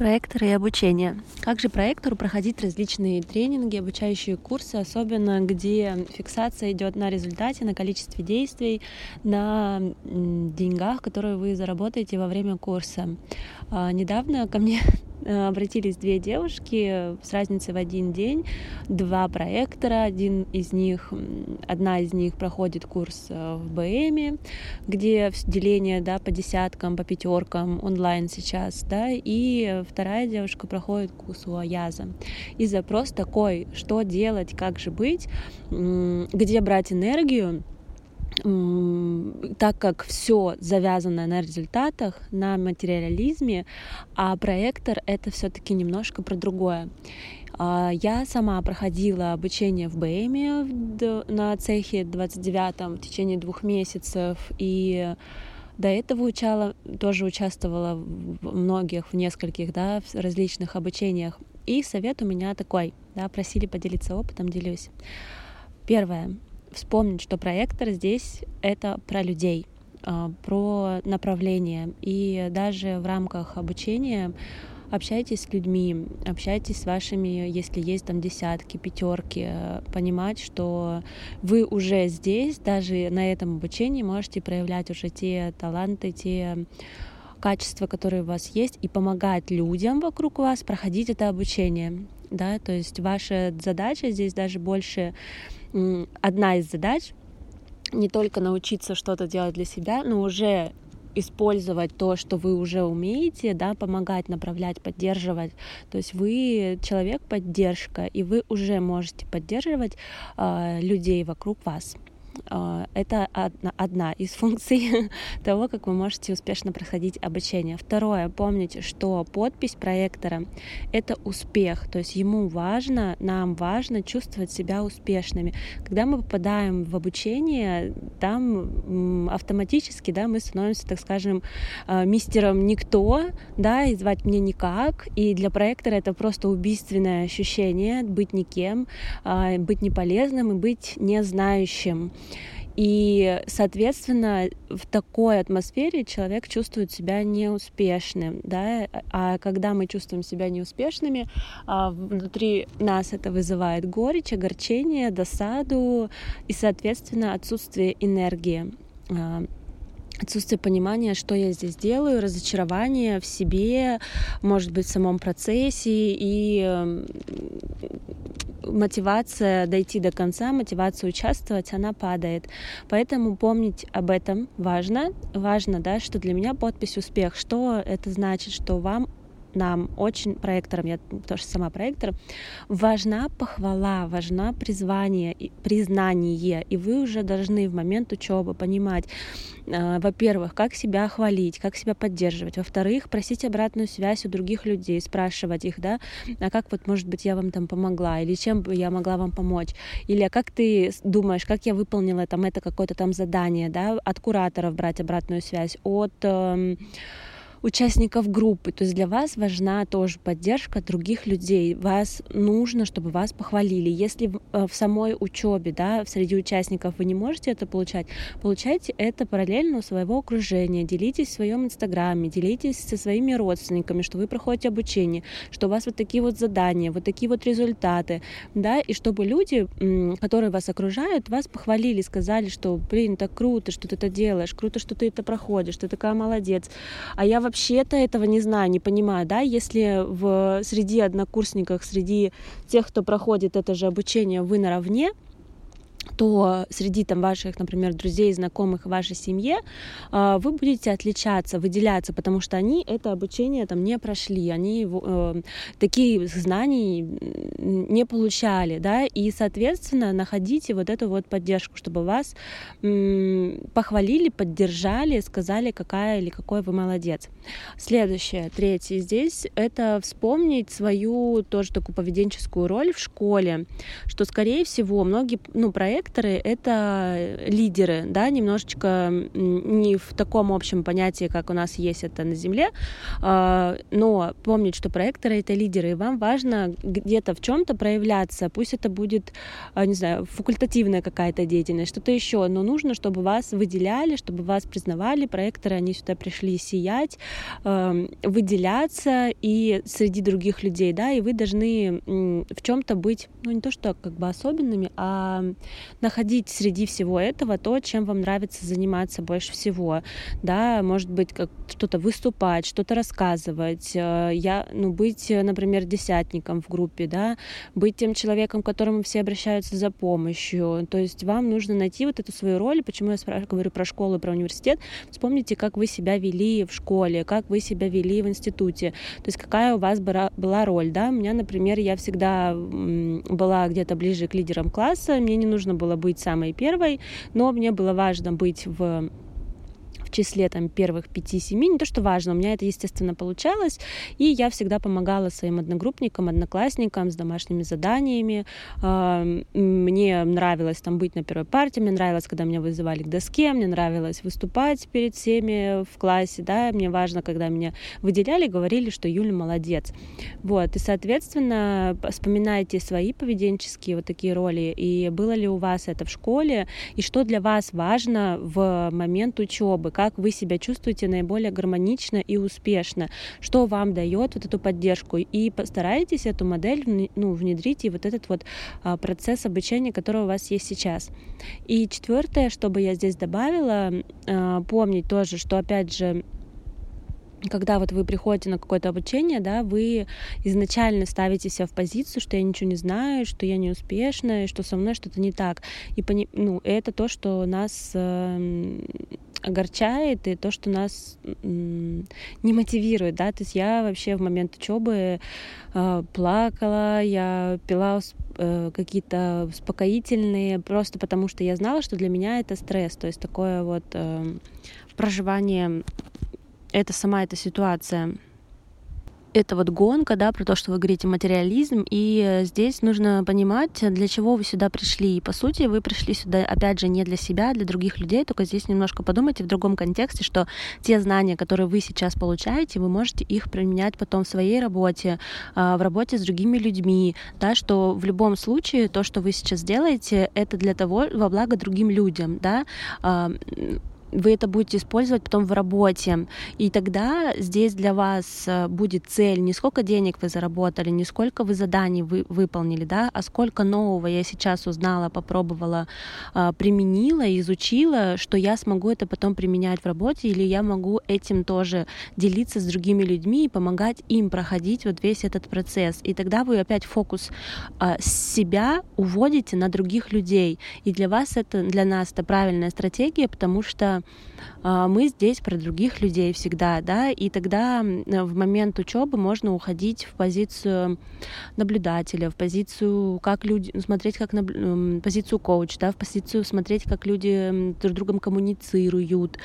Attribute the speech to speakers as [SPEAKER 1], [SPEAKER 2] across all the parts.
[SPEAKER 1] Проекторы и обучение. Как же проектору проходить различные тренинги, обучающие курсы, особенно где фиксация идет на результате, на количестве действий, на деньгах, которые вы заработаете во время курса. А, недавно ко мне обратились две девушки с разницей в один день, два проектора, один из них, одна из них проходит курс э, в БМе, где деление да, по десяткам, по пятеркам онлайн сейчас, да, и вторая девушка проходит курс у Аяза. И запрос такой, что делать, как же быть, где брать энергию, так как все завязано на результатах, на материализме, а проектор это все-таки немножко про другое. А, я сама проходила обучение в БМе на цехе 29 в течение двух месяцев, и до этого учала, тоже участвовала в многих, в нескольких, да, в различных обучениях. И совет у меня такой, да, просили поделиться опытом, делюсь. Первое вспомнить, что проектор здесь это про людей, а, про направление. И даже в рамках обучения общайтесь с людьми, общайтесь с вашими, если есть там десятки, пятерки, понимать, что вы уже здесь, даже на этом обучении можете проявлять уже те таланты, те качества, которые у вас есть, и помогать людям вокруг вас проходить это обучение. Да, то есть ваша задача здесь даже больше одна из задач не только научиться что-то делать для себя, но уже использовать то, что вы уже умеете, да, помогать, направлять, поддерживать. То есть вы человек поддержка, и вы уже можете поддерживать э, людей вокруг вас. А, это одна из функций того, как вы можете успешно проходить обучение. Второе, помните, что подпись проектора — это успех, то есть ему важно, нам важно чувствовать себя успешными. Когда мы попадаем в обучение, там автоматически да, мы становимся, так скажем, а, мистером никто, да, и звать мне никак, и для проектора это просто убийственное ощущение быть никем, а, быть неполезным и быть незнающим. И, соответственно, в такой атмосфере человек чувствует себя неуспешным, да, а когда мы чувствуем себя неуспешными, а, внутри нас это вызывает горечь, огорчение, досаду и, соответственно, отсутствие энергии. А, отсутствие понимания, что я здесь делаю, разочарование в себе, может быть, в самом процессе и мотивация дойти до конца, мотивация участвовать, она падает. Поэтому помнить об этом важно. Важно, да, что для меня подпись «Успех». Что это значит? Что вам нам, очень проекторам, я тоже сама проектор, важна похвала, важна призвание, признание, и вы уже должны в момент учебы понимать, э, во-первых, как себя хвалить, как себя поддерживать, во-вторых, просить обратную связь у других людей, спрашивать их, да, а как вот, может быть, я вам там помогла, или чем бы я могла вам помочь, или а как ты думаешь, как я выполнила там это какое-то там задание, да, от кураторов брать обратную связь, от э, участников группы. То есть для вас важна тоже поддержка других людей. Вас нужно, чтобы вас похвалили. Если в, э, в самой учебе, да, среди участников вы не можете это получать, получайте это параллельно у своего окружения. Делитесь в своем инстаграме, делитесь со своими родственниками, что вы проходите обучение, что у вас вот такие вот задания, вот такие вот результаты, да, и чтобы люди, которые вас окружают, вас похвалили, сказали, что, блин, так круто, что ты это делаешь, круто, что ты это проходишь, ты такая молодец. А я вообще-то этого не знаю, не понимаю, да, если в, среди однокурсников, среди тех, кто проходит это же обучение, вы наравне, то среди там ваших, например, друзей, знакомых вашей семье а, вы будете отличаться, выделяться, потому что они это обучение там не прошли, они э, такие знаний не получали, да, и, соответственно, находите вот эту вот поддержку, чтобы вас похвалили, поддержали, сказали, какая или какой вы молодец. Следующее, третье здесь, это вспомнить свою тоже такую поведенческую роль в школе, что, скорее всего, многие, ну, проекты проекторы — это лидеры, да, немножечко не в таком общем понятии, как у нас есть это на Земле, а, но помнить, что проекторы — это лидеры, и вам важно где-то в чем то проявляться, пусть это будет, а, не знаю, факультативная какая-то деятельность, что-то еще, но нужно, чтобы вас выделяли, чтобы вас признавали, проекторы, они сюда пришли сиять, выделяться и среди других людей, да, и вы должны в чем-то быть, ну не то что как бы особенными, а находить среди всего этого то, чем вам нравится заниматься больше всего, да, может быть, как что-то выступать, что-то рассказывать, э, я, ну, быть, например, десятником в группе, да, быть тем человеком, к которому все обращаются за помощью, то есть вам нужно найти вот эту свою роль, почему я говорю про школу, про университет, вспомните, как вы себя вели в школе, как вы себя вели в институте, то есть какая у вас была роль, да, у меня, например, я всегда была где-то ближе к лидерам класса, мне не нужно было быть самой первой, но мне было важно быть в в числе там первых пяти-семи, не то что важно, у меня это, естественно, получалось, и я всегда помогала своим одногруппникам, одноклассникам с домашними заданиями, мне нравилось там быть на первой партии, мне нравилось, когда меня вызывали к доске, мне нравилось выступать перед всеми в классе, да, мне важно, когда меня выделяли, говорили, что Юля молодец, вот, и, соответственно, вспоминайте свои поведенческие вот такие роли, и было ли у вас это в школе, и что для вас важно в момент учебы, как вы себя чувствуете наиболее гармонично и успешно, что вам дает вот эту поддержку. И постарайтесь эту модель ну, внедрить и вот этот вот а, процесс обучения, который у вас есть сейчас. И четвертое, что бы я здесь добавила, а, помнить тоже, что опять же когда вот вы приходите на какое-то обучение, да, вы изначально ставите себя в позицию, что я ничего не знаю, что я не успешная, что со мной что-то не так. И пони... ну, это то, что нас э, огорчает, и то, что нас не мотивирует, да, то есть я вообще в момент учебы э, плакала, я пила э, какие-то успокоительные, просто потому что я знала, что для меня это стресс, то есть такое вот э, проживание это сама эта ситуация это вот гонка, да, про то, что вы говорите материализм, и э, здесь нужно понимать, для чего вы сюда пришли. И по сути вы пришли сюда, опять же, не для себя, а для других людей, только здесь немножко подумайте в другом контексте, что те знания, которые вы сейчас получаете, вы можете их применять потом в своей работе, а, в работе с другими людьми, да, что в любом случае то, что вы сейчас делаете, это для того, во благо другим людям, да, а, вы это будете использовать потом в работе. И тогда здесь для вас э, будет цель не сколько денег вы заработали, не сколько вы заданий вы выполнили, да, а сколько нового я сейчас узнала, попробовала, э, применила, изучила, что я смогу это потом применять в работе, или я могу этим тоже делиться с другими людьми и помогать им проходить вот весь этот процесс. И тогда вы опять фокус э, себя уводите на других людей. И для вас это, для нас это правильная стратегия, потому что а, мы здесь про других людей всегда, да, и тогда в момент учебы можно уходить в позицию наблюдателя, в позицию, как люди, смотреть как на позицию коуча, да, в позицию смотреть, как люди друг с другом коммуницируют,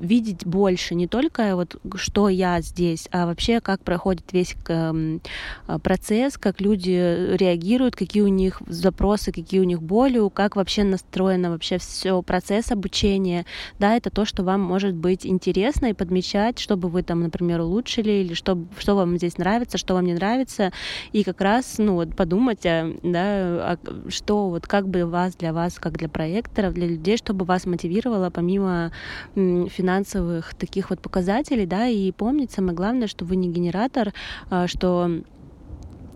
[SPEAKER 1] видеть больше, не только вот что я здесь, а вообще как проходит весь а, процесс, как люди реагируют, какие у них запросы, какие у них боли, как вообще настроено вообще все процесс обучения, да, это то, что вам может быть интересно и подмечать, чтобы вы там, например, улучшили или что, что вам здесь нравится, что вам не нравится, и как раз, ну, вот подумать, а, да, а что вот как бы вас для вас, как для проекторов, для людей, чтобы вас мотивировало помимо финансовых таких вот показателей, да, и помнить самое главное, что вы не генератор, а, что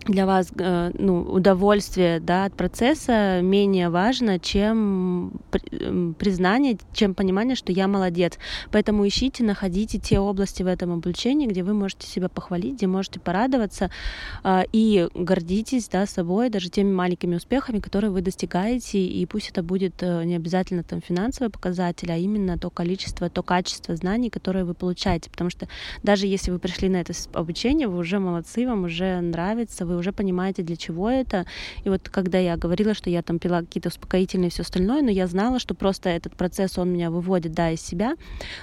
[SPEAKER 1] для вас э, ну, удовольствие да, от процесса менее важно, чем признание, чем понимание, что я молодец. Поэтому ищите, находите те области в этом обучении, где вы можете себя похвалить, где можете порадоваться э, и гордитесь да, собой, даже теми маленькими успехами, которые вы достигаете. И пусть это будет э, не обязательно там финансовый показатель, а именно то количество, то качество знаний, которые вы получаете. Потому что даже если вы пришли на это обучение, вы уже молодцы, вам уже нравится, вы уже понимаете, для чего это. И вот когда я говорила, что я там пила какие-то успокоительные и все остальное, но я знала, что просто этот процесс, он меня выводит, да, из себя,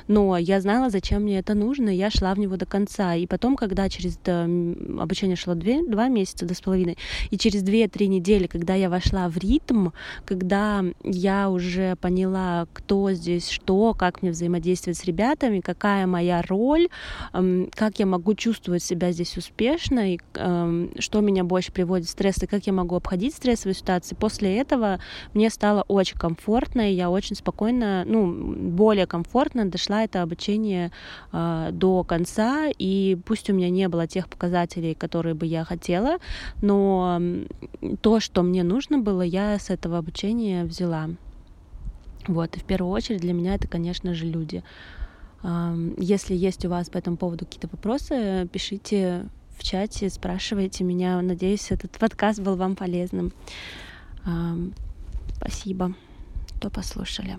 [SPEAKER 1] но я знала, зачем мне это нужно, и я шла в него до конца. И потом, когда через обучение шло две, два месяца, два с половиной, и через две-три недели, когда я вошла в ритм, когда я уже поняла, кто здесь что, как мне взаимодействовать с ребятами, какая моя роль, как я могу чувствовать себя здесь успешно, и что меня больше приводит в стресс, и как я могу обходить стрессовые ситуации. После этого мне стало очень комфортно, и я очень спокойно, ну, более комфортно дошла это обучение э, до конца, и пусть у меня не было тех показателей, которые бы я хотела, но то, что мне нужно было, я с этого обучения взяла. Вот, и в первую очередь для меня это, конечно же, люди. Если есть у вас по этому поводу какие-то вопросы, пишите в чате, спрашивайте меня. Надеюсь, этот подкаст был вам полезным. Спасибо, что послушали.